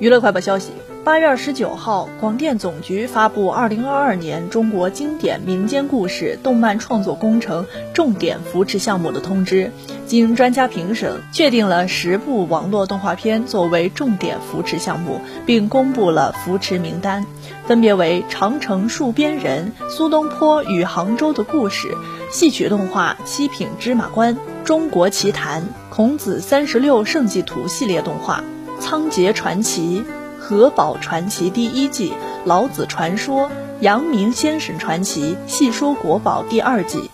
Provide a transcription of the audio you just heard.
娱乐快报消息：八月二十九号，广电总局发布《二零二二年中国经典民间故事动漫创作工程重点扶持项目的通知》，经专家评审，确定了十部网络动画片作为重点扶持项目，并公布了扶持名单，分别为《长城戍边人》《苏东坡与杭州的故事》、戏曲动画《七品芝麻官》、《中国奇谭》、《孔子三十六圣迹图》系列动画。《仓颉传奇》《和宝传奇》第一季，《老子传说》《阳明先生传奇》《细说国宝》第二季。